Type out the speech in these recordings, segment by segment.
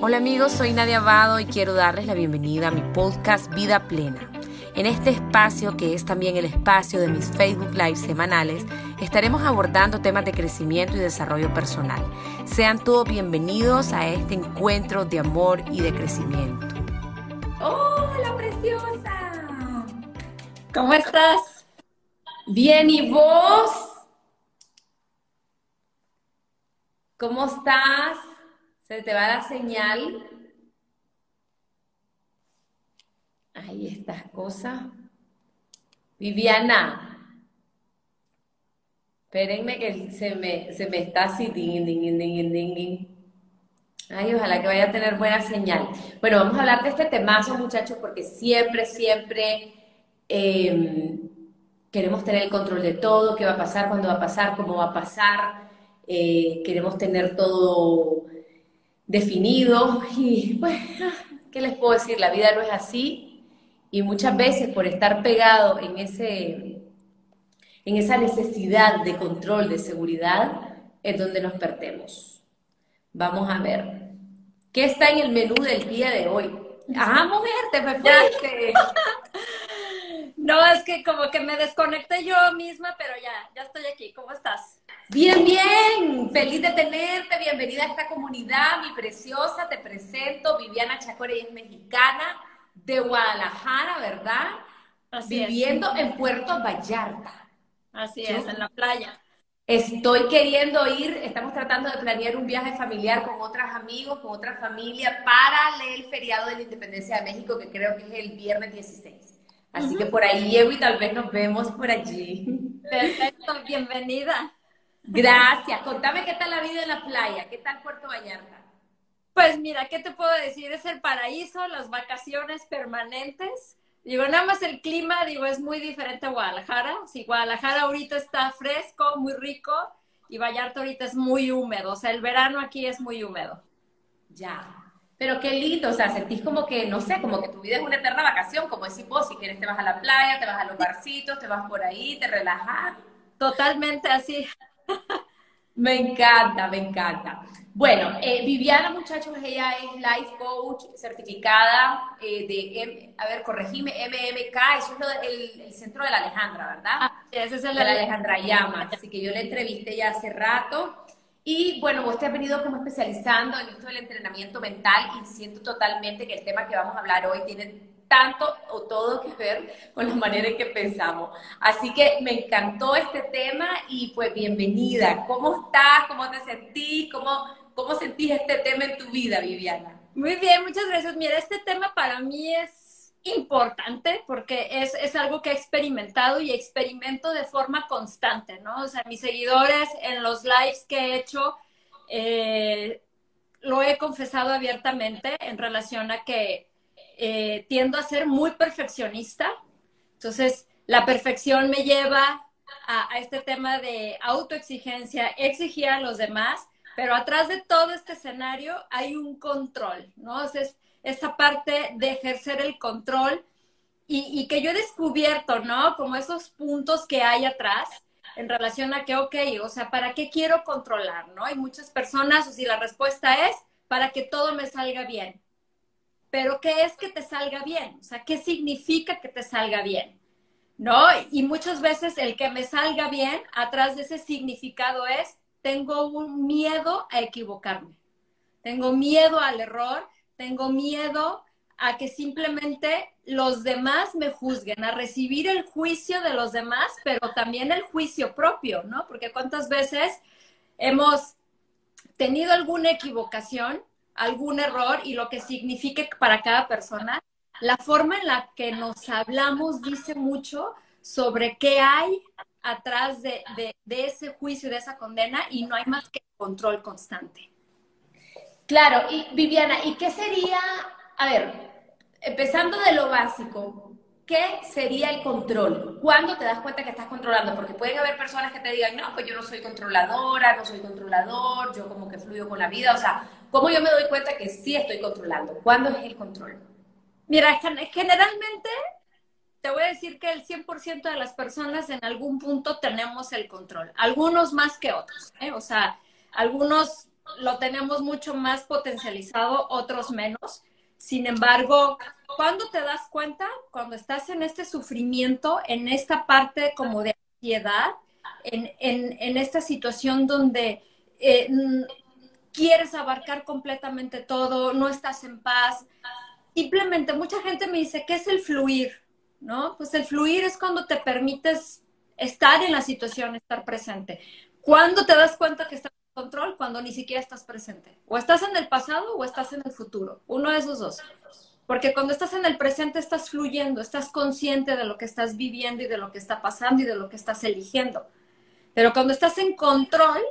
Hola amigos, soy Nadia Abado y quiero darles la bienvenida a mi podcast Vida Plena. En este espacio, que es también el espacio de mis Facebook Live semanales, estaremos abordando temas de crecimiento y desarrollo personal. Sean todos bienvenidos a este encuentro de amor y de crecimiento. ¡Hola, preciosa! ¿Cómo estás? Bien, ¿y vos? ¿Cómo estás? Se te va la señal. Ahí estas cosas. Viviana. Espérenme que se me, se me está así. Ding, ding, ding, ding, Ay, ojalá que vaya a tener buena señal. Bueno, vamos a hablar de este temazo, muchachos, porque siempre, siempre em, queremos tener el control de todo, qué va a pasar, cuándo va a pasar, cómo va a pasar. Eh, queremos tener todo definido y pues, ¿qué les puedo decir? La vida no es así y muchas veces por estar pegado en, ese, en esa necesidad de control, de seguridad, es donde nos perdemos. Vamos a ver. ¿Qué está en el menú del día de hoy? Ah, mujer, te me No, es que como que me desconecté yo misma, pero ya, ya estoy aquí. ¿Cómo estás? Bien, bien, feliz de tenerte, bienvenida a esta comunidad, mi preciosa, te presento, Viviana Chacore, es mexicana de Guadalajara, ¿verdad? Así Viviendo en Puerto Vallarta. Así es, en la playa. Estoy queriendo ir, estamos tratando de planear un viaje familiar con otros amigos, con otra familia, para el feriado de la Independencia de México, que creo que es el viernes 16. Así que por ahí llego y tal vez nos vemos por allí. Perfecto, bienvenida. Gracias. Contame qué tal la vida en la playa, qué tal Puerto Vallarta. Pues mira, ¿qué te puedo decir? Es el paraíso, las vacaciones permanentes. Digo, nada más el clima, digo, es muy diferente a Guadalajara. Si Guadalajara ahorita está fresco, muy rico, y Vallarta ahorita es muy húmedo. O sea, el verano aquí es muy húmedo. Ya. Pero qué lindo, o sea, sentís como que, no sé, como que tu vida es una eterna vacación, como decís vos, si quieres te vas a la playa, te vas a los barcitos, te vas por ahí, te relajas. Totalmente así. Me encanta, me encanta. Bueno, eh, Viviana, muchachos, ella es Life Coach certificada eh, de, a ver, corregime, MMK, eso es el, centro de la Alejandra, ¿verdad? Ah, ese es el de la Alejandra Llamas, así que yo la entrevisté ya hace rato. Y bueno, vos te has venido como especializando en esto del entrenamiento mental y siento totalmente que el tema que vamos a hablar hoy tiene tanto o todo que ver con la manera en que pensamos. Así que me encantó este tema y pues bienvenida. ¿Cómo estás? ¿Cómo te sentís? ¿Cómo, cómo sentís este tema en tu vida, Viviana? Muy bien, muchas gracias. Mira, este tema para mí es importante porque es, es algo que he experimentado y experimento de forma constante, ¿no? O sea, mis seguidores en los lives que he hecho, eh, lo he confesado abiertamente en relación a que eh, tiendo a ser muy perfeccionista. Entonces, la perfección me lleva a, este tema de autoexigencia, exigir a los demás, pero atrás de todo este escenario hay un control, ¿no? es esta parte de ejercer el control y, que yo he descubierto, ¿no? Como esos puntos que hay atrás en relación a que, ok, o sea, ¿para qué quiero controlar, no? Hay muchas personas, o si la respuesta es, para que todo me salga bien pero ¿qué es que te salga bien? O sea, ¿qué significa que te salga bien? ¿No? Y muchas veces el que me salga bien, atrás de ese significado es, tengo un miedo a equivocarme, tengo miedo al error, tengo miedo a que simplemente los demás me juzguen, a recibir el juicio de los demás, pero también el juicio propio, ¿no? Porque cuántas veces hemos tenido alguna equivocación algún error y lo que signifique para cada persona. La forma en la que nos hablamos dice mucho sobre qué hay atrás de, ese juicio, de esa condena, y no hay más que control constante. Claro, y Viviana, ¿y qué sería, a ver, empezando de lo básico, ¿qué sería el control? ¿Cuándo te das cuenta que estás controlando? Porque pueden haber personas que te digan, no, pues yo no soy controladora, no soy controlador, yo como que fluyo con la vida, o sea, ¿Cómo yo me doy cuenta que sí estoy controlando? ¿Cuándo es el control? Mira, generalmente te voy a decir que el 100% de las personas en algún punto tenemos el control, algunos más que otros, ¿eh? o sea, algunos lo tenemos mucho más potencializado, otros menos. Sin embargo, cuando te das cuenta, cuando estás en este sufrimiento, en esta parte como de ansiedad, en, en, esta situación donde eh, quieres abarcar completamente todo, no estás en paz, simplemente mucha gente me dice, ¿qué es el fluir? ¿No? Pues el fluir es cuando te permites estar en la situación, estar presente. ¿Cuándo te das cuenta que estás en control? Cuando ni siquiera estás presente. O estás en el pasado o estás en el futuro. Uno de esos dos. Porque cuando estás en el presente estás fluyendo, estás consciente de lo que estás viviendo y de lo que está pasando y de lo que estás eligiendo. Pero cuando estás en control,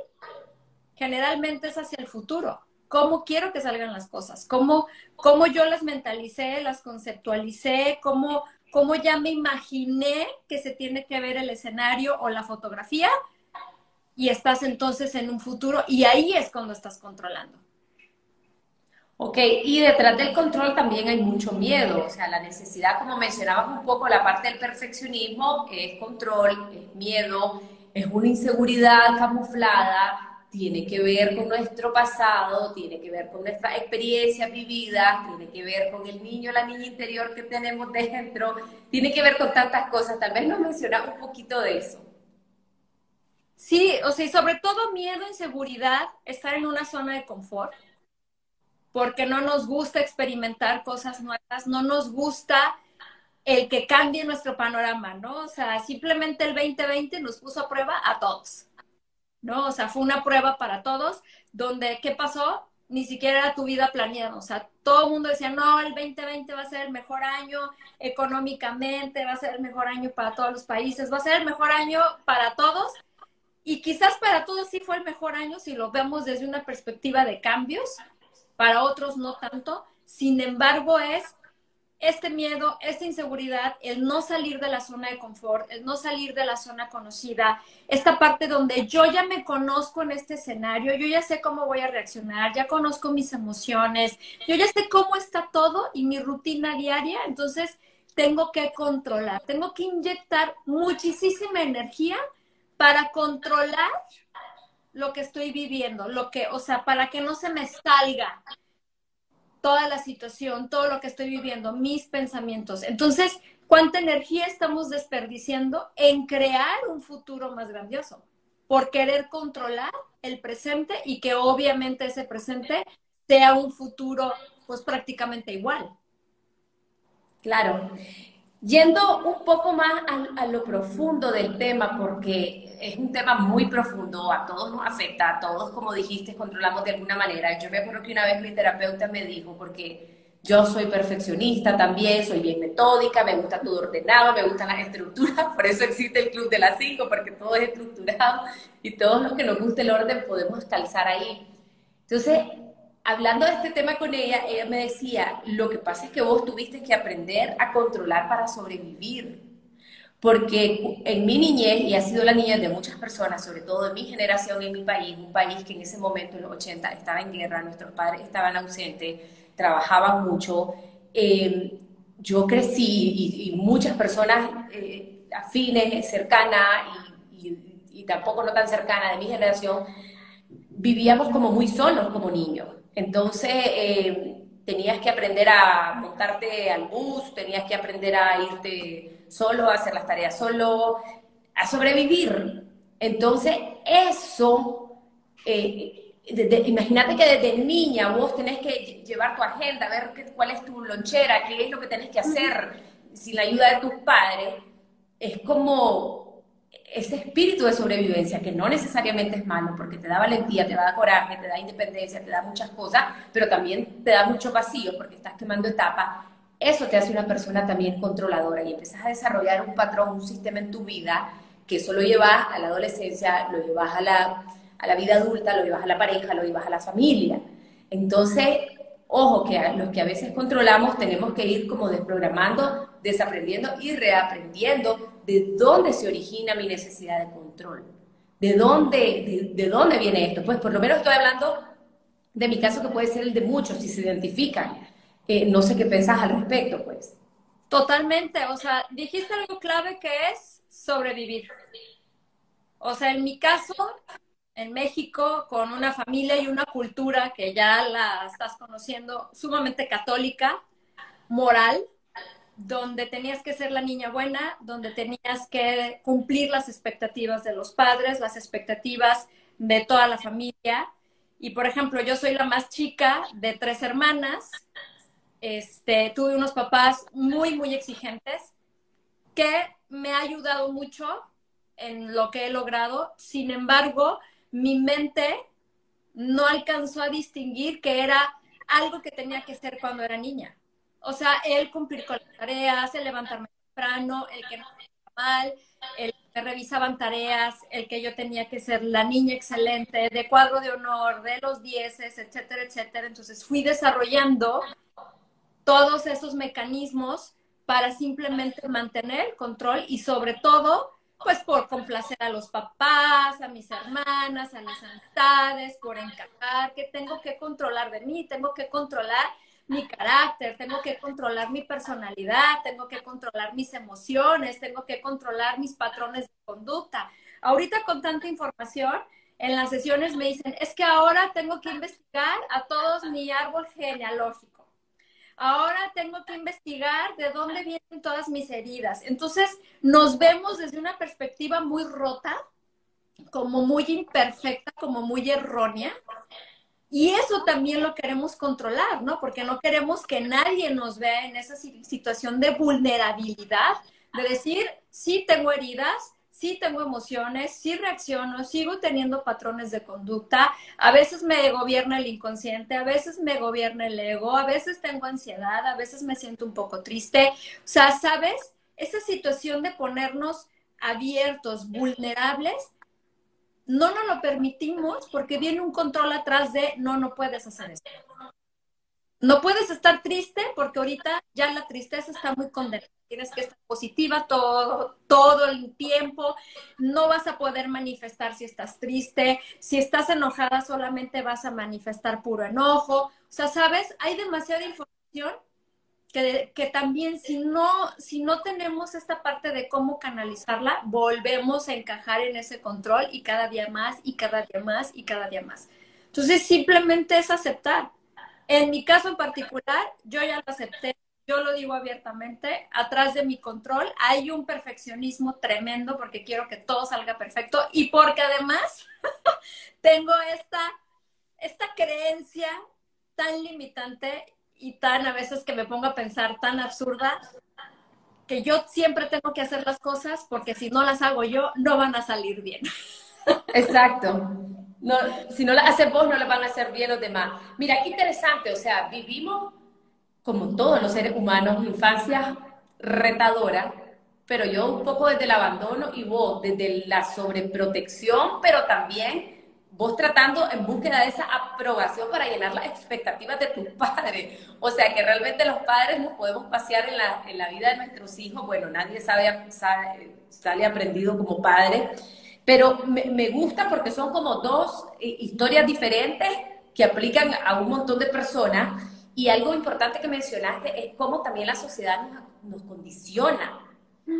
generalmente es hacia el futuro. ¿Cómo quiero que salgan las cosas? ¿Cómo, cómo yo las mentalicé, las conceptualicé? ¿Cómo, cómo ya me imaginé que se tiene que ver el escenario o la fotografía y estás entonces en un futuro y ahí es cuando estás controlando. Ok, y detrás del control también hay mucho miedo, o sea, la necesidad, como mencionabas un poco, la parte del perfeccionismo es control, es miedo, es una inseguridad camuflada, tiene que ver con nuestro pasado, tiene que ver con nuestras experiencias vividas, tiene que ver con el niño, la niña interior que tenemos dentro, tiene que ver con tantas cosas. Tal vez nos menciona un poquito de eso. Sí, o sea, y sobre todo miedo, inseguridad, estar en una zona de confort, porque no nos gusta experimentar cosas nuevas, no nos gusta el que cambie nuestro panorama, ¿no? O sea, simplemente el 2020 nos puso a prueba a todos ¿no? O sea, fue una prueba para todos, donde, ¿qué pasó? Ni siquiera era tu vida planeada, o sea, todo el mundo decía, no, el 2020 va a ser el mejor año económicamente, va a ser el mejor año para todos los países, va a ser el mejor año para todos, y quizás para todos sí fue el mejor año si lo vemos desde una perspectiva de cambios, para otros no tanto, sin embargo es este miedo, esta inseguridad, el no salir de la zona de confort, el no salir de la zona conocida, esta parte donde yo ya me conozco en este escenario, yo ya sé cómo voy a reaccionar, ya conozco mis emociones, yo ya sé cómo está todo y mi rutina diaria, entonces tengo que controlar, tengo que inyectar muchísima energía para controlar lo que estoy viviendo, lo que, o sea, para que no se me salga toda la situación, todo lo que estoy viviendo, mis pensamientos. Entonces, ¿cuánta energía estamos desperdiciando en crear un futuro más grandioso? Por querer controlar el presente y que obviamente ese presente sea un futuro pues prácticamente igual. Claro. Yendo un poco más a, lo profundo del tema, porque es un tema muy profundo, a todos nos afecta, a todos, como dijiste, controlamos de alguna manera. Yo me acuerdo que una vez mi terapeuta me dijo, porque yo soy perfeccionista también, soy bien metódica, me gusta todo ordenado, me gustan las estructuras, por eso existe el Club de las Cinco, porque todo es estructurado y todos los que nos gusta el orden podemos calzar ahí. Entonces, hablando de este tema con ella, ella me decía, lo que pasa es que vos tuviste que aprender a controlar para sobrevivir. Porque en mi niñez, y ha sido la niñez de muchas personas, sobre todo en mi generación, en mi país, un país que en ese momento, en los 80, estaba en guerra, nuestros padres estaban ausentes, trabajaban mucho, eh, yo crecí y, muchas personas eh, afines, cercanas y, y tampoco no tan cercanas de mi generación, vivíamos como muy solos como niños. Entonces, eh, tenías que aprender a montarte al bus, tenías que aprender a irte solo, a hacer las tareas solo, a sobrevivir. Entonces, eso, eh, imagínate que desde niña vos tenés que llevar tu agenda, ver cuál es tu lonchera, qué es lo que tenés que hacer sin la ayuda de tus padres. Es como ese espíritu de sobrevivencia, que no necesariamente es malo, porque te da valentía, te da coraje, te da independencia, te da muchas cosas, pero también te da mucho vacío porque estás quemando etapas, eso te hace una persona también controladora y empiezas a desarrollar un patrón, un sistema en tu vida, que eso lo llevas a la adolescencia, lo llevas a la, a la vida adulta, lo llevas a la pareja, lo llevas a la familia. Entonces, ojo, que los que a veces controlamos tenemos que ir como desprogramando, desaprendiendo y reaprendiendo de dónde se origina mi necesidad de control. ¿De dónde, de, dónde viene esto? Pues por lo menos estoy hablando de mi caso que puede ser el de muchos, si se identifican. Eh, no sé qué pensás al respecto, pues. Totalmente, o sea, dijiste algo clave que es sobrevivir. O sea, en mi caso, en México con una familia y una cultura que ya la estás conociendo sumamente católica, moral, donde tenías que ser la niña buena, donde tenías que cumplir las expectativas de los padres, las expectativas de toda la familia. Y por ejemplo, yo soy la más chica de tres hermanas. Este, tuve unos papás muy, muy exigentes que me ha ayudado mucho en lo que he logrado. Sin embargo, mi mente no alcanzó a distinguir que era algo que tenía que ser cuando era niña. O sea, el cumplir con las tareas, el levantarme temprano, el que no mal, el que revisaban tareas, el que yo tenía que ser la niña excelente, de cuadro de honor, de los dieces, etcétera, etcétera. Entonces fui desarrollando todos esos mecanismos para simplemente mantener el control y sobre todo pues por complacer a los papás, a mis hermanas, a mis amistades, por encajar, que tengo que controlar de mí, tengo que controlar mi carácter, tengo que controlar mi personalidad, tengo que controlar mis emociones, tengo que controlar mis patrones de conducta. Ahorita con tanta información, en las sesiones me dicen, es que ahora tengo que investigar a todos mi árbol genealógico ahora tengo que investigar de dónde vienen todas mis heridas. Entonces, nos vemos desde una perspectiva muy rota, como muy imperfecta, como muy errónea. Y eso también lo queremos controlar, ¿no? Porque no queremos que nadie nos vea en esa situación de vulnerabilidad, de decir, sí tengo heridas, sí tengo emociones, sí reacciono, sigo teniendo patrones de conducta, a veces me gobierna el inconsciente, a veces me gobierna el ego, a veces tengo ansiedad, a veces me siento un poco triste. O sea, ¿sabes? Esa situación de ponernos abiertos, vulnerables, no nos lo permitimos porque viene un control atrás de no, no puedes hacer esto. No puedes estar triste porque ahorita ya la tristeza está muy condenada. Tienes que estar positiva todo, todo el tiempo, no vas a poder manifestar si estás triste, si estás enojada solamente vas a manifestar puro enojo, o sea, sabes, hay demasiada información que, que, también si no, si no tenemos esta parte de cómo canalizarla, volvemos a encajar en ese control y cada día más y cada día más y cada día más. Entonces simplemente es aceptar. En mi caso en particular, yo ya lo acepté yo lo digo abiertamente, atrás de mi control hay un perfeccionismo tremendo porque quiero que todo salga perfecto y porque además tengo esta, esta creencia tan limitante y tan a veces que me pongo a pensar tan absurda que yo siempre tengo que hacer las cosas porque si no las hago yo no van a salir bien. Exacto. No, si no las haces vos, no las van a hacer bien los demás. Mira, qué interesante, o sea, vivimos como todos los seres humanos, infancia retadora, pero yo un poco desde el abandono y vos desde la sobreprotección, pero también vos tratando en búsqueda de esa aprobación para llenar las expectativas de tus padres. O sea que realmente los padres nos podemos pasear en la, en la vida de nuestros hijos. Bueno, nadie sabe, sale aprendido como padre, pero me, me gusta porque son como dos eh, historias diferentes que aplican a un montón de personas y algo importante que mencionaste es cómo también la sociedad nos, condiciona.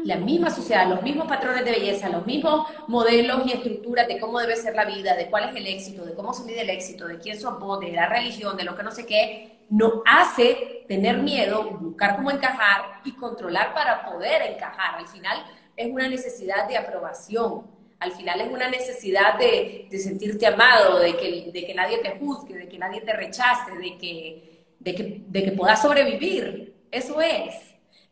La misma sociedad, los mismos patrones de belleza, los mismos modelos y estructuras de cómo debe ser la vida, de cuál es el éxito, de cómo se mide el éxito, de quién sos vos, de la religión, de lo que no sé qué, nos hace tener miedo, buscar cómo encajar y controlar para poder encajar. Al final es una necesidad de aprobación, al final es una necesidad de, sentirte amado, de que, de que nadie te juzgue, de que nadie te rechace, de que de que, de que sobrevivir. Eso es.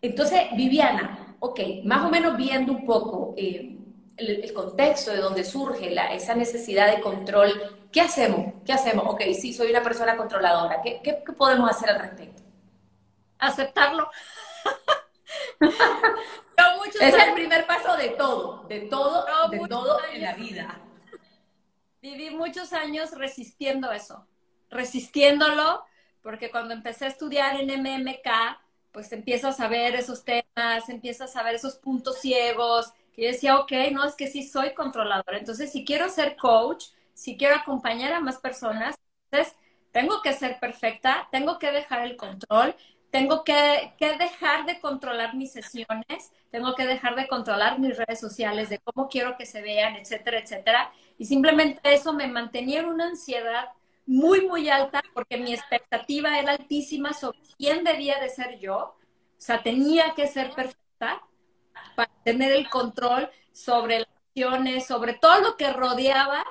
Entonces, Viviana, ok, más o menos viendo un poco eh, el, contexto de donde surge la, esa necesidad de control, ¿qué hacemos? ¿Qué hacemos? Ok, sí, soy una persona controladora. ¿Qué, qué, podemos hacer al respecto? Aceptarlo. es el primer paso de todo, de todo, de todo en la vida. Viví muchos años resistiendo eso, resistiéndolo, porque cuando empecé a estudiar en MMK, pues empiezas a ver esos temas, empiezas a ver esos puntos ciegos, y yo decía, ok, no, es que sí soy controladora. Entonces, si quiero ser coach, si quiero acompañar a más personas, entonces tengo que ser perfecta, tengo que dejar el control, tengo que, que, dejar de controlar mis sesiones, tengo que dejar de controlar mis redes sociales, de cómo quiero que se vean, etcétera, etcétera. Y simplemente eso me mantenía en una ansiedad muy, muy alta porque mi expectativa era altísima sobre quién debía de ser yo. O sea, tenía que ser perfecta para tener el control sobre las acciones, sobre todo lo que rodeaba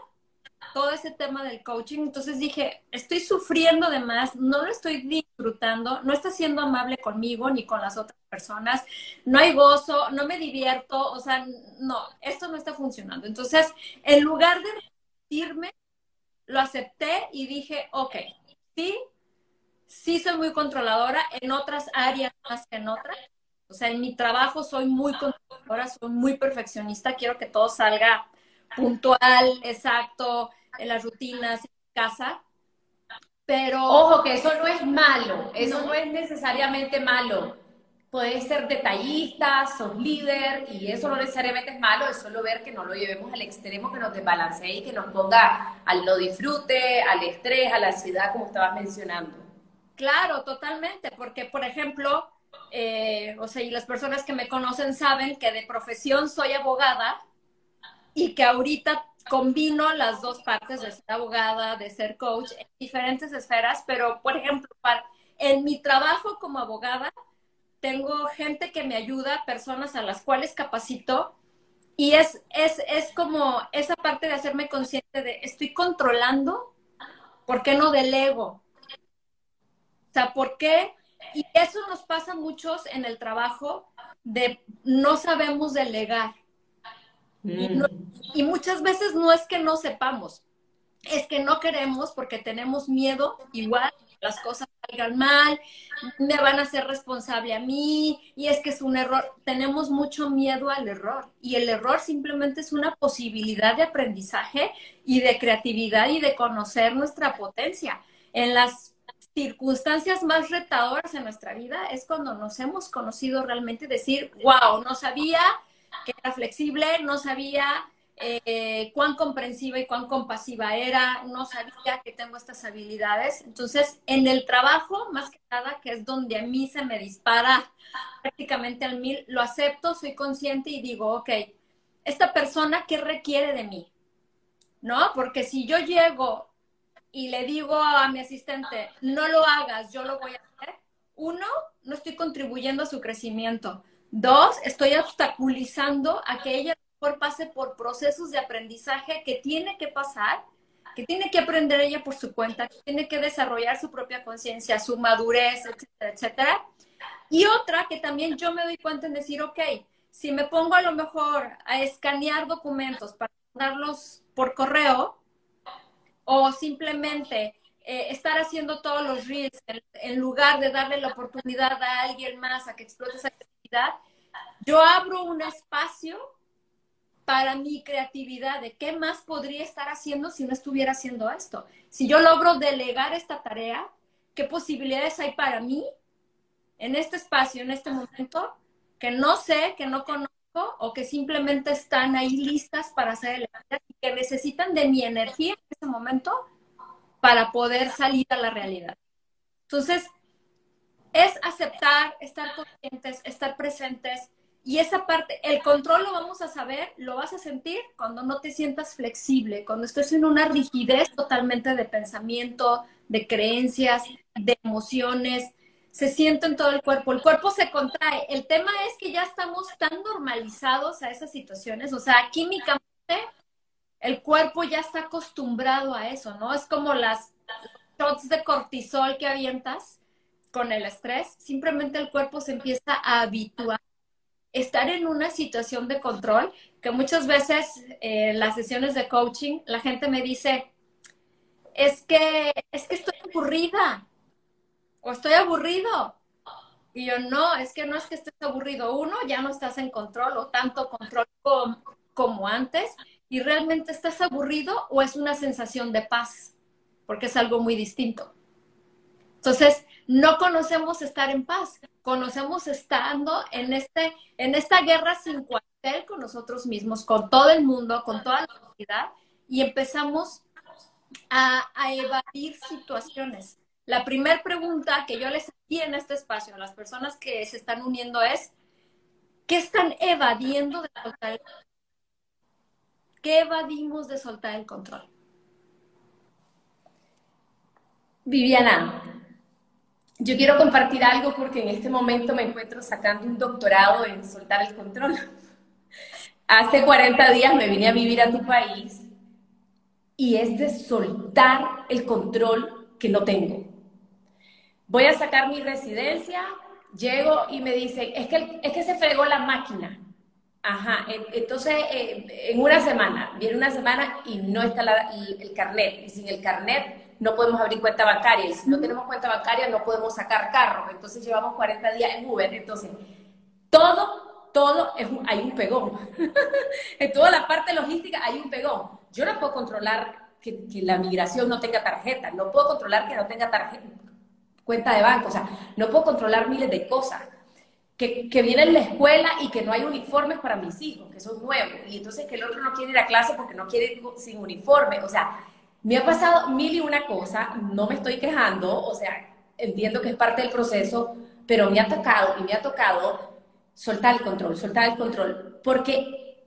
todo ese tema del coaching. Entonces dije, estoy sufriendo de más, no lo estoy disfrutando, no está siendo amable conmigo ni con las otras personas, no hay gozo, no me divierto, o sea, no, esto no está funcionando. Entonces, en lugar de irme, lo acepté y dije, ok, sí, sí soy muy controladora en otras áreas más que en otras. O sea, en mi trabajo soy muy controladora, soy muy perfeccionista, quiero que todo salga puntual, exacto, en las rutinas, en casa. Pero. Ojo, que eso no es malo, eso no, es necesariamente malo. Puedes ser detallista, sos líder, y eso no necesariamente es malo, es solo ver que no lo llevemos al extremo, que nos desbalancee y que nos ponga al no disfrute, al estrés, a la ansiedad, como estabas mencionando. Claro, totalmente, porque, por ejemplo, eh, o sea, y las personas que me conocen saben que de profesión soy abogada, y que ahorita combino las dos partes de ser abogada, de ser coach en diferentes esferas, pero por ejemplo, para, en mi trabajo como abogada, tengo gente que me ayuda, personas a las cuales capacito, y es, es, es como esa parte de hacerme consciente de estoy controlando, ¿por qué no delego? O sea, ¿por qué? Y eso nos pasa a muchos en el trabajo de no sabemos delegar. Mm. Y, muchas veces no es que no sepamos, es que no queremos porque tenemos miedo igual las cosas salgan mal, me van a hacer responsable a mí y es que es un error. Tenemos mucho miedo al error y el error simplemente es una posibilidad de aprendizaje y de creatividad y de conocer nuestra potencia. En las circunstancias más retadoras en nuestra vida es cuando nos hemos conocido realmente decir, wow, no sabía que era flexible, no sabía eh, cuán comprensiva y cuán compasiva era, no sabía que tengo estas habilidades. Entonces, en el trabajo, más que nada, que es donde a mí se me dispara prácticamente al mil, lo acepto, soy consciente y digo, ok, esta persona, ¿qué requiere de mí? ¿No? Porque si yo llego y le digo a mi asistente, no lo hagas, yo lo voy a hacer, uno, no estoy contribuyendo a su crecimiento. Dos, estoy obstaculizando a que ella pase por procesos de aprendizaje que tiene que pasar, que tiene que aprender ella por su cuenta, que tiene que desarrollar su propia conciencia, su madurez, etcétera, etcétera. Y otra que también yo me doy cuenta en decir, ok, si me pongo a lo mejor a escanear documentos para mandarlos por correo o simplemente eh, estar haciendo todos los reels en, en, lugar de darle la oportunidad a alguien más a que explote esa yo abro un espacio para mi creatividad de qué más podría estar haciendo si no estuviera haciendo esto. Si yo logro delegar esta tarea, ¿qué posibilidades hay para mí en este espacio, en este momento, que no sé, que no conozco o que simplemente están ahí listas para hacer el y que necesitan de mi energía en ese momento para poder salir a la realidad? Entonces, es aceptar, estar conscientes, estar presentes. Y esa parte, el control lo vamos a saber, lo vas a sentir cuando no te sientas flexible, cuando estés en una rigidez totalmente de pensamiento, de creencias, de emociones, se siente en todo el cuerpo, el cuerpo se contrae. El tema es que ya estamos tan normalizados a esas situaciones, o sea, químicamente el cuerpo ya está acostumbrado a eso, ¿no? Es como las shots de cortisol que avientas con el estrés, simplemente el cuerpo se empieza a habituar. Estar en una situación de control, que muchas veces eh, las sesiones de coaching, la gente me dice, es que, es que estoy aburrida o estoy aburrido. Y yo, no, es que no es que estés aburrido. Uno, ya no estás en control o tanto control como, como antes. Y realmente estás aburrido o es una sensación de paz, porque es algo muy distinto. Entonces, no conocemos estar en paz, conocemos estando en, este, en esta guerra sin cuartel con nosotros mismos, con todo el mundo, con toda la sociedad, y empezamos a, evadir situaciones. La primera pregunta que yo les hacía en este espacio a las personas que se están uniendo es, ¿qué están evadiendo de soltar el control? ¿Qué evadimos de soltar el control? Viviana, yo quiero compartir algo porque en este momento me encuentro sacando un doctorado en soltar el control. Hace 40 días me vine a vivir a tu país y es de soltar el control que no tengo voy a sacar mi residencia, llego y me dicen, es que, es que se fregó la máquina. Ajá, entonces eh, en una semana, viene una semana y no está el, carnet. Y sin el carnet no podemos abrir cuenta bancaria. Y si no tenemos cuenta bancaria no podemos sacar carro. Entonces llevamos 40 días en Uber. Entonces, todo, todo, es hay un pegón. en toda la parte logística hay un pegón. Yo no puedo controlar que, que la migración no tenga tarjeta. No puedo controlar que no tenga tarjeta cuenta de banco, o sea, no puedo controlar miles de cosas. Que, que viene en la escuela y que no hay uniformes para mis hijos, que son nuevos, y entonces que el otro no quiere ir a clase porque no quiere ir sin uniforme, o sea, me ha pasado mil y una cosas, no me estoy quejando, o sea, entiendo que es parte del proceso, pero me ha tocado y me ha tocado soltar el control, soltar el control, porque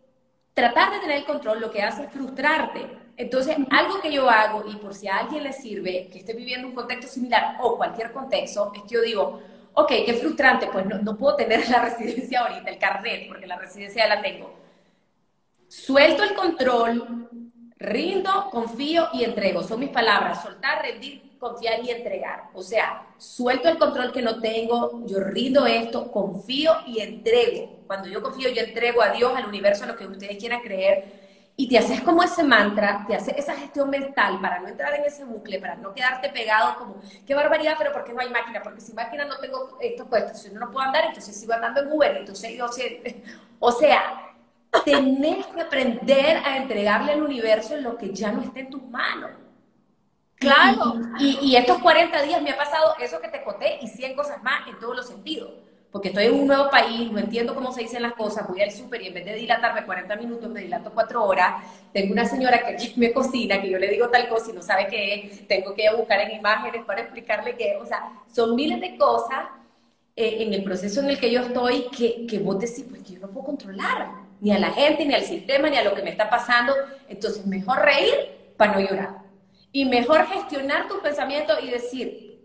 tratar de tener el control lo que hace es frustrarte, entonces, algo que yo hago, y por si a alguien le sirve, que esté viviendo un contexto similar o cualquier contexto, es que yo digo, ok, qué frustrante, pues no, puedo tener la residencia ahorita, el carnet, porque la residencia ya la tengo. Suelto el control, rindo, confío y entrego. Son mis palabras, soltar, rendir, confiar y entregar. O sea, suelto el control que no tengo, yo rindo esto, confío y entrego. Cuando yo confío, yo entrego a Dios, al universo, a lo que ustedes quieran creer y te haces como ese mantra, te haces esa gestión mental para no entrar en ese bucle, para no quedarte pegado como, qué barbaridad, pero ¿por qué no hay máquina? Porque si máquina no tengo esto puesto, si no, no puedo andar, entonces sigo andando en Uber, entonces yo o sea, tenés que aprender a entregarle al universo lo que ya no está en tus manos. Claro. Y, y, estos 40 días me ha pasado eso que te conté y 100 cosas más en todos los sentidos porque estoy en un nuevo país, no entiendo cómo se dicen las cosas, voy al súper y en vez de dilatarme 40 minutos, me dilato 4 horas. Tengo una señora que me cocina, que yo le digo tal cosa y no sabe qué es, tengo que buscar en imágenes para explicarle qué es. O sea, son miles de cosas eh, en el proceso en el que yo estoy que, que vos decís, pues que yo no puedo controlar, ni a la gente, ni al sistema, ni a lo que me está pasando. Entonces, mejor reír para no llorar. Y mejor gestionar tus pensamientos y decir,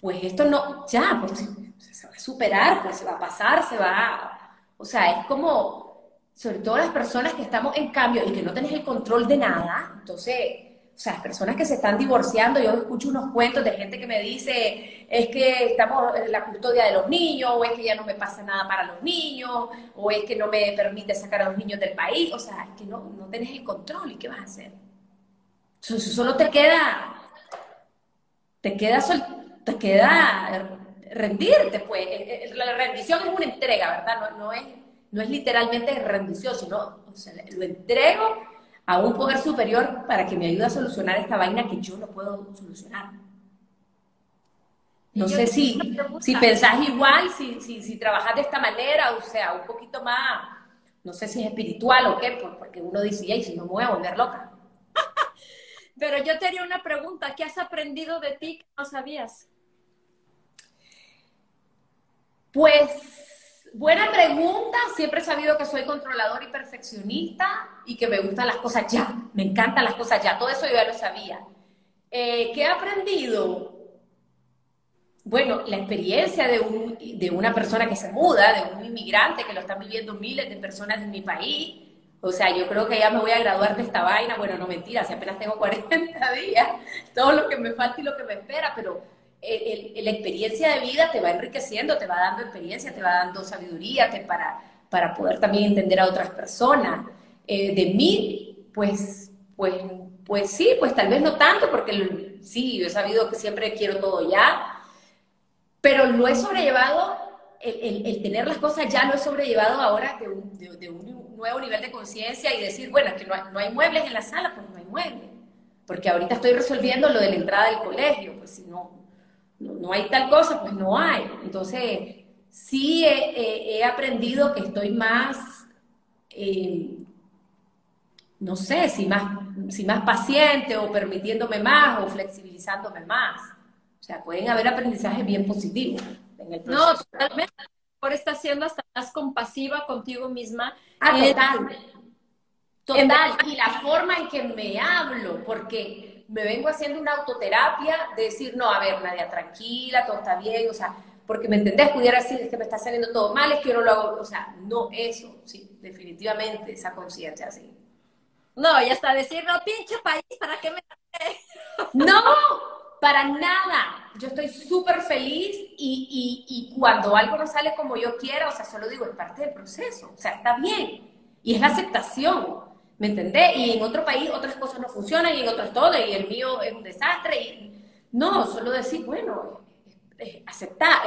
pues esto no, ya, pues se va a superar, pues se va a pasar, se va a... O sea, es como, sobre todo las personas que estamos en cambio y que no tenés el control de nada, entonces... O sea, las personas que se están divorciando, yo escucho unos cuentos de gente que me dice, es que estamos en la custodia de los niños, o es que ya no me pasa nada para los niños, o es que no me permite sacar a los niños del país. O sea, es que no, no tenés el control. ¿Y qué vas a hacer? Solo te queda, te queda, te queda rendirte, pues. Eh, eh, la rendición es una entrega, ¿verdad? No, no, es, no es literalmente rendición, sino lo entrego a un poder superior para que me ayude a solucionar esta vaina que yo no puedo solucionar. No sé si, si pensás igual, si, si, si trabajas de esta manera, o sea, un poquito más, no sé si es espiritual o qué, porque uno dice, ay, si no me voy a volver loca. Pero yo te haría una pregunta, ¿qué has aprendido de ti que no sabías? Pues, buena pregunta. Siempre he sabido que soy controlador y perfeccionista y que me gustan las cosas ya. Me encantan las cosas ya. Todo eso yo ya lo sabía. Eh, ¿Qué he aprendido? Bueno, la experiencia de, un, de una persona que se muda, de un inmigrante que lo están viviendo miles de personas en mi país. O sea, yo creo que ya me voy a graduar de esta vaina. Bueno, no mentira, si apenas tengo 40 días, todo lo que me falta y lo que me espera, pero la experiencia de vida te va enriqueciendo, te va dando experiencia, te va dando sabiduría te, para, para poder también entender a otras personas. Eh, de mí, pues, pues, pues sí, pues tal vez no tanto, porque sí, yo he sabido que siempre quiero todo ya, pero lo he sobrellevado, el, el, tener las cosas ya lo he sobrellevado ahora de un, de, un nuevo nivel de conciencia y decir, bueno, que no hay, no hay muebles en la sala, pues no hay muebles, porque ahorita estoy resolviendo lo de la entrada del colegio, pues si no, no, hay tal cosa, pues no hay. Entonces, sí he, aprendido que estoy más, eh, no sé, si más, si más paciente o permitiéndome más o flexibilizándome más. O sea, pueden haber aprendizajes bien positivos en el proceso. No, totalmente. Por estar siendo hasta más compasiva contigo misma. Ah, total. Total. Y la forma en que me hablo, porque me vengo haciendo una autoterapia de decir, no, a ver, Nadia, tranquila, todo está bien, o sea, porque me entendés, pudiera decir, es que me está saliendo todo mal, es que yo no lo hago, o sea, no eso, sí, definitivamente, esa conciencia, así. No, y hasta decir, no, pinche país, ¿para qué me... no, para nada. Yo estoy súper feliz y, y, cuando algo no sale como yo quiero, o sea, solo digo, es parte del proceso, o sea, está bien. Y es la aceptación, ¿me entendés? Y en otro país otras cosas no funcionan y en otros todo, y el mío es un desastre. Y... No, solo decir, bueno, aceptar,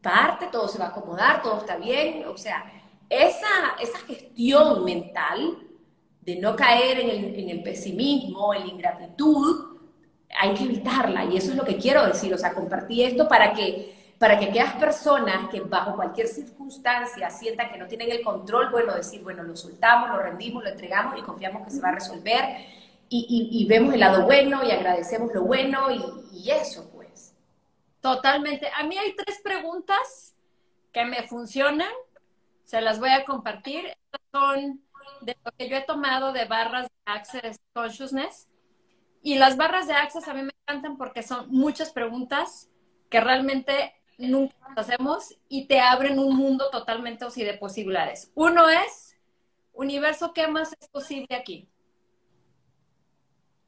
parte, todo se va a acomodar, todo está bien, o sea, esa, esa gestión mental de no caer en el, en el pesimismo, en la ingratitud, hay que evitarla y eso es lo que quiero decir, o sea, compartí esto para que para que aquellas personas que bajo cualquier circunstancia sientan que no tienen el control, bueno, decir, bueno, lo soltamos, lo rendimos, lo entregamos y confiamos que se va a resolver y, vemos el lado bueno y agradecemos lo bueno y, eso, pues. Totalmente. A mí hay tres preguntas que me funcionan, se las voy a compartir. Son de lo que yo he tomado de barras de Access Consciousness. Y las barras de Access a mí me encantan porque son muchas preguntas que realmente nunca hacemos y te abren un mundo totalmente así de posibilidades. Uno es, universo, ¿qué más es posible aquí?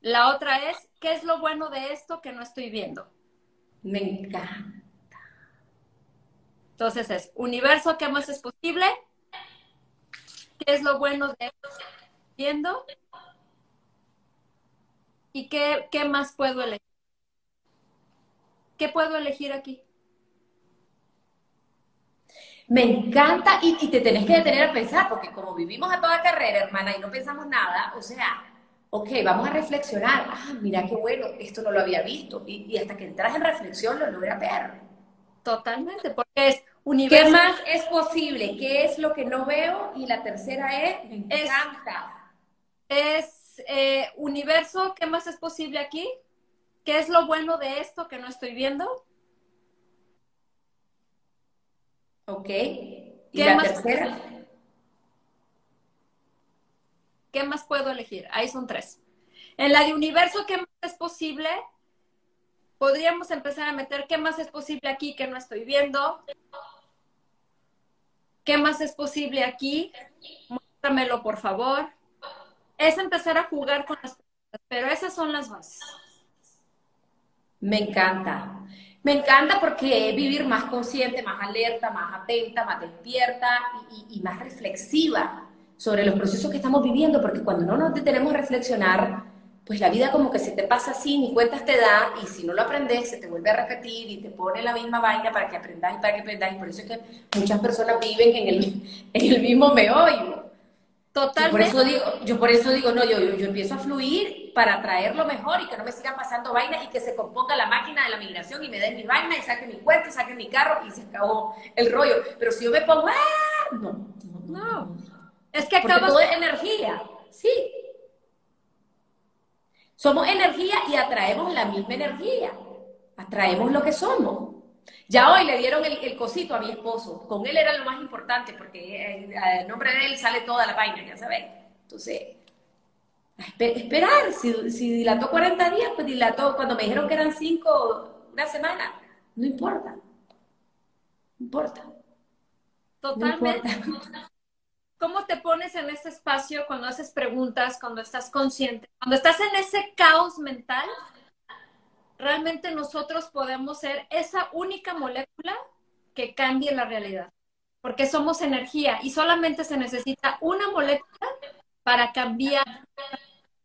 La otra es, ¿qué es lo bueno de esto que no estoy viendo? Me encanta. Entonces es, universo, ¿qué más es posible? ¿Qué es lo bueno de esto que estoy viendo? ¿Y qué, qué más puedo elegir? ¿Qué puedo elegir aquí? Me encanta y, te tenés que detener a pensar, porque como vivimos a toda carrera, hermana, y no pensamos nada, o sea, ok, vamos a reflexionar. Ah, mira qué bueno, esto no lo había visto. Y, hasta que entras en reflexión lo logra ver. Totalmente, porque es universo. ¿Qué más es posible? ¿Qué es lo que no veo? Y la tercera es, me encanta. Es, eh, universo, ¿qué más es posible aquí? ¿Qué es lo bueno de esto que no estoy viendo? Ok. ¿Y ¿Qué la más tercera? ¿Qué más puedo elegir? Ahí son tres. En la de universo, ¿qué más es posible? Podríamos empezar a meter qué más es posible aquí que no estoy viendo. ¿Qué más es posible aquí? Muéstramelo, por favor. Es empezar a jugar con las preguntas, pero esas son las bases. Me encanta. Me encanta porque vivir más consciente, más alerta, más atenta, más despierta y, más reflexiva sobre los procesos que estamos viviendo, porque cuando no nos detenemos a reflexionar, pues la vida como que se te pasa así, ni cuentas te da, y si no lo aprendes, se te vuelve a repetir y te pone la misma vaina para que aprendas y para que aprendas, y por eso es que muchas personas viven en el, en el mismo meollo. Totalmente. Yo por eso digo, yo por eso digo no, yo, yo, empiezo a fluir para traer lo mejor y que no me sigan pasando vainas y que se componga la máquina de la migración y me den mi vaina y saque mi cuenta y saque mi carro y se acabó el rollo. Pero si yo me pongo, ¡ah! No, no, Es que acabas... todo es energía, sí. Somos energía y atraemos la misma energía. Atraemos lo que somos. Ya hoy le dieron el, cosito a mi esposo. Con él era lo más importante porque el nombre de él sale toda la vaina, ya sabes. Entonces, esperar. Si, si, dilató 40 días, pues dilató. Cuando me dijeron que eran 5, una semana, no importa. No importa. Totalmente. ¿Cómo te pones en ese espacio cuando haces preguntas, cuando estás consciente, cuando estás en ese caos mental? Realmente nosotros podemos ser esa única molécula que cambie la realidad, porque somos energía y solamente se necesita una molécula para cambiar.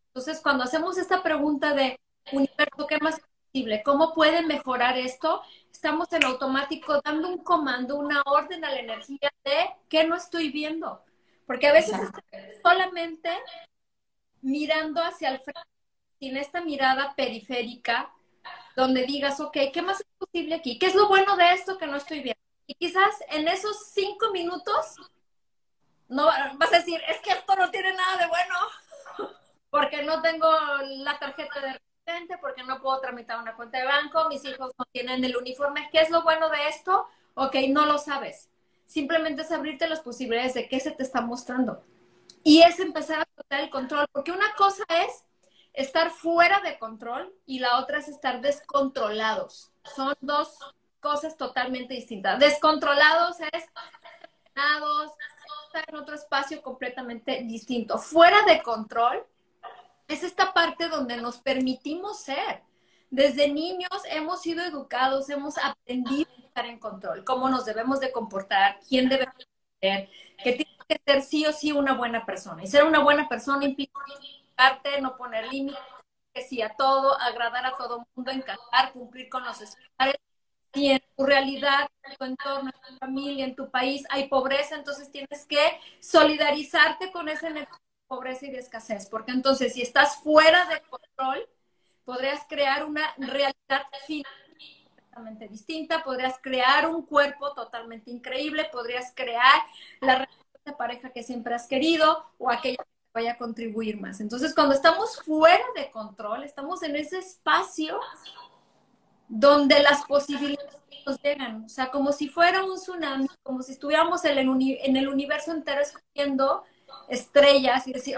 Entonces, cuando hacemos esta pregunta de universo, ¿qué más es posible? ¿Cómo puede mejorar esto? Estamos en automático dando un comando, una orden a la energía de ¿qué no estoy viendo? Porque a veces solamente mirando hacia el frente, sin esta mirada periférica, donde digas, ok, ¿qué más es posible aquí? ¿Qué es lo bueno de esto que no estoy viendo? Y quizás en esos cinco minutos no vas a decir, es que esto no tiene nada de bueno, porque no tengo la tarjeta de porque no puedo tramitar una cuenta de banco, mis hijos no tienen el uniforme. ¿Qué es lo bueno de esto? Ok, no lo sabes. Simplemente es abrirte las posibilidades de qué se te está mostrando. Y es empezar a tener el control, porque una cosa es estar fuera de control y la otra es estar descontrolados. Son dos cosas totalmente distintas. Descontrolados es estar en otro espacio completamente distinto. Fuera de control es esta parte donde nos permitimos ser. Desde niños hemos sido educados, hemos aprendido a estar en control, cómo nos debemos de comportar, quién debemos ser, que tiene que ser sí o sí una buena persona. Y ser una buena persona implica no poner límites, que sí a todo, agradar a todo mundo, encantar, cumplir con los estándares. Si en tu realidad, en tu entorno, en tu familia, en tu país hay pobreza, entonces tienes que solidarizarte con ese pobreza y de escasez, porque entonces si estás fuera de control, podrías crear una realidad completamente distinta, podrías crear un cuerpo totalmente increíble, podrías crear la relación de pareja que siempre has querido o aquella que vaya a contribuir más. Entonces, cuando estamos fuera de control, estamos en ese espacio donde las posibilidades nos llegan, o sea, como si fuera un tsunami, como si estuviéramos en el, universo entero escogiendo estrellas y decir,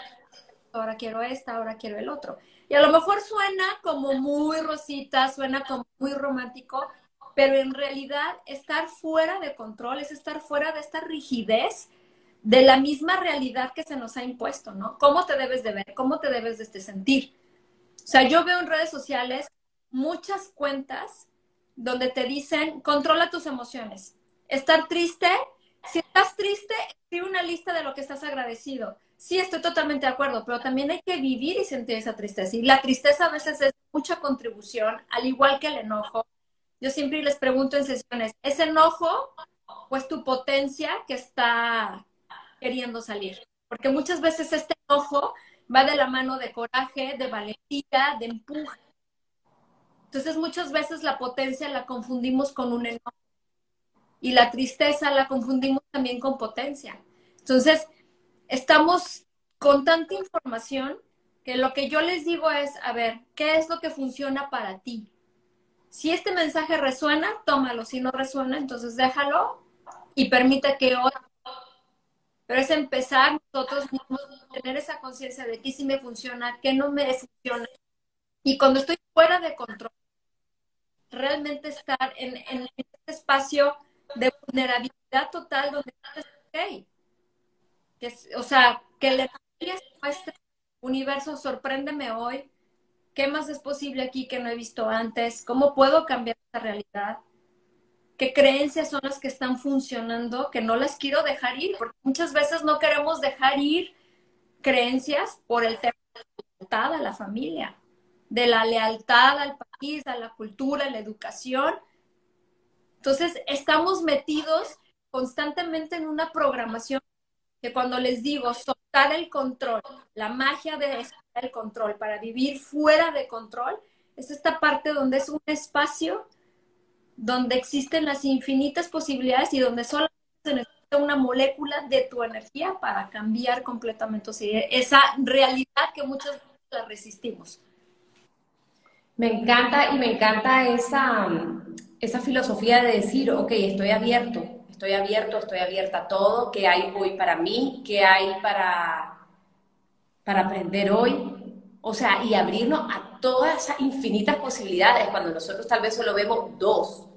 ahora quiero esta, ahora quiero el otro. Y a lo mejor suena como muy rosita, suena como muy romántico, pero en realidad estar fuera de control es estar fuera de esta rigidez de la misma realidad que se nos ha impuesto, ¿no? ¿Cómo te debes de ver? ¿Cómo te debes de este sentir? O sea, yo veo en redes sociales muchas cuentas donde te dicen, controla tus emociones. Estar triste si estás triste, escribe una lista de lo que estás agradecido. Sí, estoy totalmente de acuerdo, pero también hay que vivir y sentir esa tristeza. Y la tristeza a veces es mucha contribución, al igual que el enojo. Yo siempre les pregunto en sesiones, ¿es enojo o es tu potencia que está queriendo salir? Porque muchas veces este enojo va de la mano de coraje, de valentía, de empuje. Entonces muchas veces la potencia la confundimos con un enojo y la tristeza la confundimos también con potencia. Entonces, estamos con tanta información que lo que yo les digo es, a ver, ¿qué es lo que funciona para ti? Si este mensaje resuena, tómalo. Si no resuena, entonces déjalo y permite que otro. Pero es empezar nosotros mismos a tener esa conciencia de qué sí me funciona, qué no me funciona. Y cuando estoy fuera de control, realmente estar en, en este espacio de vulnerabilidad total donde estás ok. Que, o sea, que le este universo, sorpréndeme hoy. ¿Qué más es posible aquí que no he visto antes? ¿Cómo puedo cambiar esta realidad? ¿Qué creencias son las que están funcionando que no las quiero dejar ir? Porque muchas veces no queremos dejar ir creencias por el tema de la lealtad a la familia, de la lealtad al país, a la cultura, a la educación, entonces, estamos metidos constantemente en una programación que cuando les digo soltar el control, la magia de soltar el control para vivir fuera de control, es esta parte donde es un espacio donde existen las infinitas posibilidades y donde solamente se necesita una molécula de tu energía para cambiar completamente esa realidad que muchas veces la resistimos. Me encanta y me encanta esa, esa filosofía de decir, ok, estoy abierto, estoy abierto, estoy abierta a todo, que hay hoy para mí, que hay para, para aprender hoy. O sea, y abrirnos a todas esas infinitas posibilidades cuando nosotros tal vez solo vemos dos.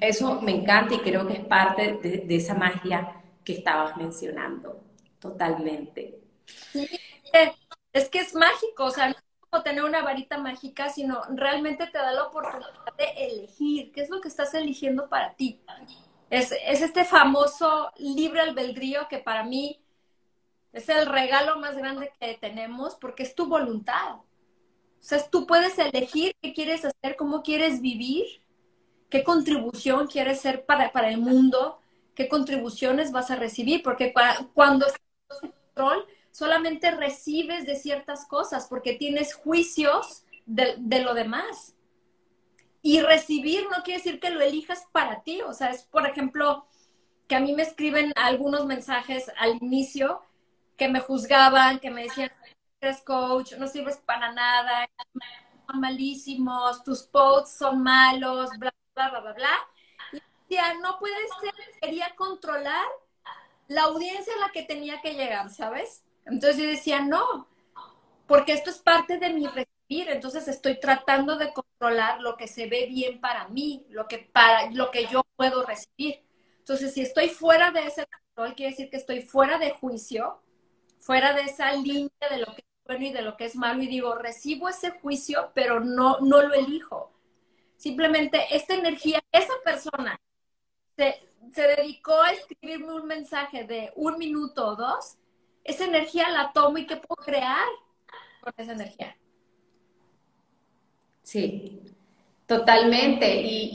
Eso me encanta y creo que es parte de, esa magia que estabas mencionando, totalmente. Es que es mágico, o sea, tener una varita mágica, sino realmente te da la oportunidad de elegir qué es lo que estás eligiendo para ti. Es, es este famoso libre albedrío que para mí es el regalo más grande que tenemos porque es tu voluntad. O sea, tú puedes elegir qué quieres hacer, cómo quieres vivir, qué contribución quieres ser para, para el mundo, qué contribuciones vas a recibir, porque cuando estás en control, solamente recibes de ciertas cosas porque tienes juicios de, lo demás. Y recibir no quiere decir que lo elijas para ti. O sea, es, por ejemplo, que a mí me escriben algunos mensajes al inicio que me juzgaban, que me decían, eres coach, no sirves para nada, malísimos, tus posts son malos, bla, bla, bla, bla, bla. Y decía, no puede ser, quería controlar la audiencia a la que tenía que llegar, ¿sabes? Entonces yo decía, no, porque esto es parte de mi recibir, entonces estoy tratando de controlar lo que se ve bien para mí, lo que, para, lo que yo puedo recibir. Entonces, si estoy fuera de ese control, quiere decir que estoy fuera de juicio, fuera de esa línea de lo que es bueno y de lo que es malo, y digo, recibo ese juicio, pero no, no lo elijo. Simplemente esta energía, esa persona se, se dedicó a escribirme un mensaje de un minuto o dos, esa energía la tomo y qué puedo crear con esa energía. Sí, totalmente. Y,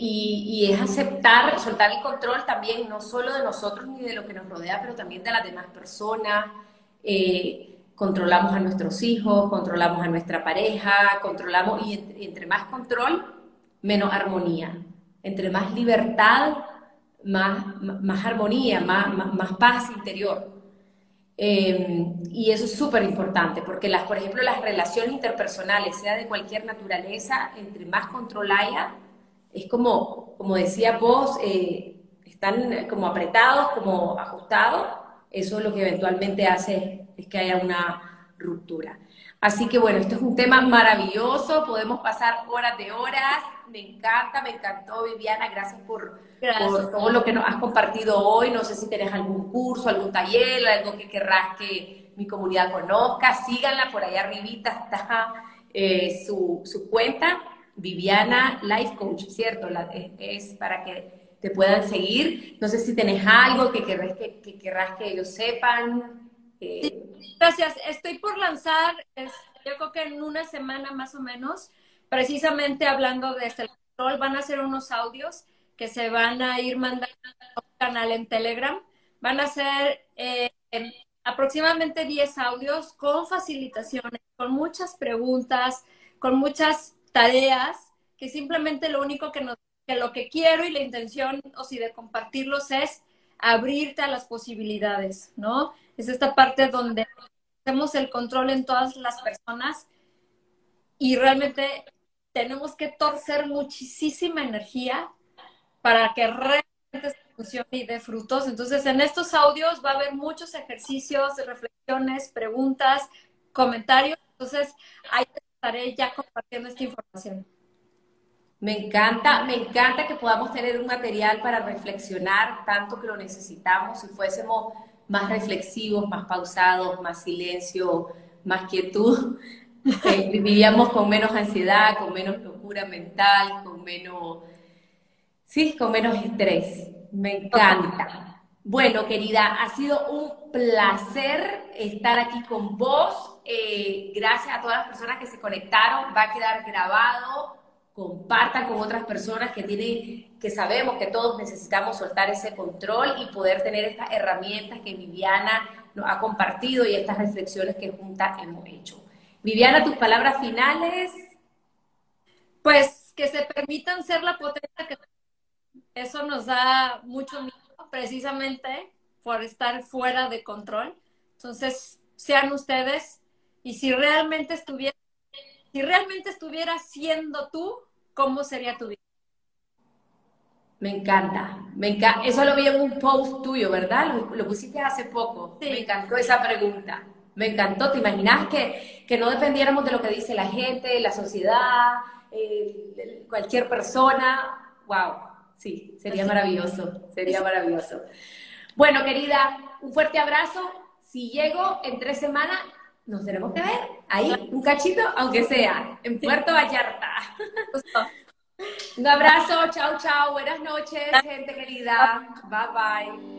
y, es aceptar, soltar el control también, no solo de nosotros ni de lo que nos rodea, pero también de las demás personas. Eh, controlamos a nuestros hijos, controlamos a nuestra pareja, controlamos, y entre, más control, menos armonía. Entre más libertad, más, más armonía, más, más paz interior. Em, y eso es súper importante, porque las, por ejemplo, las relaciones interpersonales, sea de cualquier naturaleza, entre más control haya, es como, como decía vos, eh, están como apretados, como ajustados, eso es lo que eventualmente hace es que haya una ruptura. Así que bueno, esto es un tema maravilloso, podemos pasar horas de horas, me encanta, me encantó Viviana, gracias por, por todo lo que nos has compartido hoy, no sé si tenés algún curso, algún taller, algo que querrás que mi comunidad conozca, síganla, por ahí arribita está eh, su, su, cuenta, Viviana Life Coach, ¿cierto? La, es, para que te puedan seguir, no sé si tenés algo que querrás que, que, querrás que ellos sepan. Eh, Gracias. Estoy por lanzar, yo creo que en una semana más o menos, precisamente hablando de este control, van a ser unos audios que se van a ir mandando a un canal en Telegram. Van a ser eh, aproximadamente 10 audios con facilitaciones, con muchas preguntas, con muchas tareas, que simplemente lo único que, nos, que lo que quiero y la intención, o si de compartirlos es abrirte a las posibilidades, ¿no? Es esta parte donde tenemos el control en todas las personas y realmente tenemos que torcer muchísima energía para que realmente funcione y dé frutos. Entonces, en estos audios va a haber muchos ejercicios, reflexiones, preguntas, comentarios. Entonces, ahí estaré ya compartiendo esta información. Me encanta, me encanta que podamos tener un material para reflexionar tanto que lo necesitamos. Si fuésemos más reflexivos, más pausados, más silencio, más quietud, eh, viviríamos con menos ansiedad, con menos locura mental, con menos, sí, con menos estrés. Me encanta. Bueno, querida, ha sido un placer estar aquí con vos. Eh, gracias a todas las personas que se conectaron. Va a quedar grabado compartan con otras personas que tienen, que sabemos que todos necesitamos soltar ese control y poder tener estas herramientas que Viviana nos ha compartido y estas reflexiones que juntas hemos hecho. Viviana, tus palabras finales. Pues que se permitan ser la potencia que eso nos da mucho miedo, precisamente por estar fuera de control. Entonces, sean ustedes y si realmente estuviera si realmente estuvieras siendo tú, ¿cómo sería tu vida? Me encanta, me encanta. Eso lo vi en un post tuyo, ¿verdad? Lo, pusiste hace poco. Me encantó esa pregunta. Me encantó. ¿Te imaginas que, que, no dependiéramos de lo que dice la gente, la sociedad, cualquier persona? ¡Wow! Sí, sería maravilloso. Sería maravilloso. Bueno, querida, un fuerte abrazo. Si llego en tres semanas, nos tenemos que ver ahí, un cachito, aunque sea, en Puerto Vallarta. un abrazo, chao, chao, buenas noches, gente querida. Bye, bye.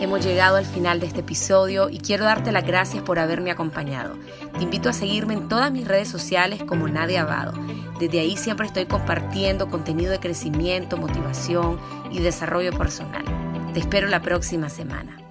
Hemos llegado al final de este episodio y quiero darte las gracias por haberme acompañado. Te invito a seguirme en todas mis redes sociales como Nadia Abado. Desde ahí siempre estoy compartiendo contenido de crecimiento, motivación y desarrollo personal. Te espero la próxima semana.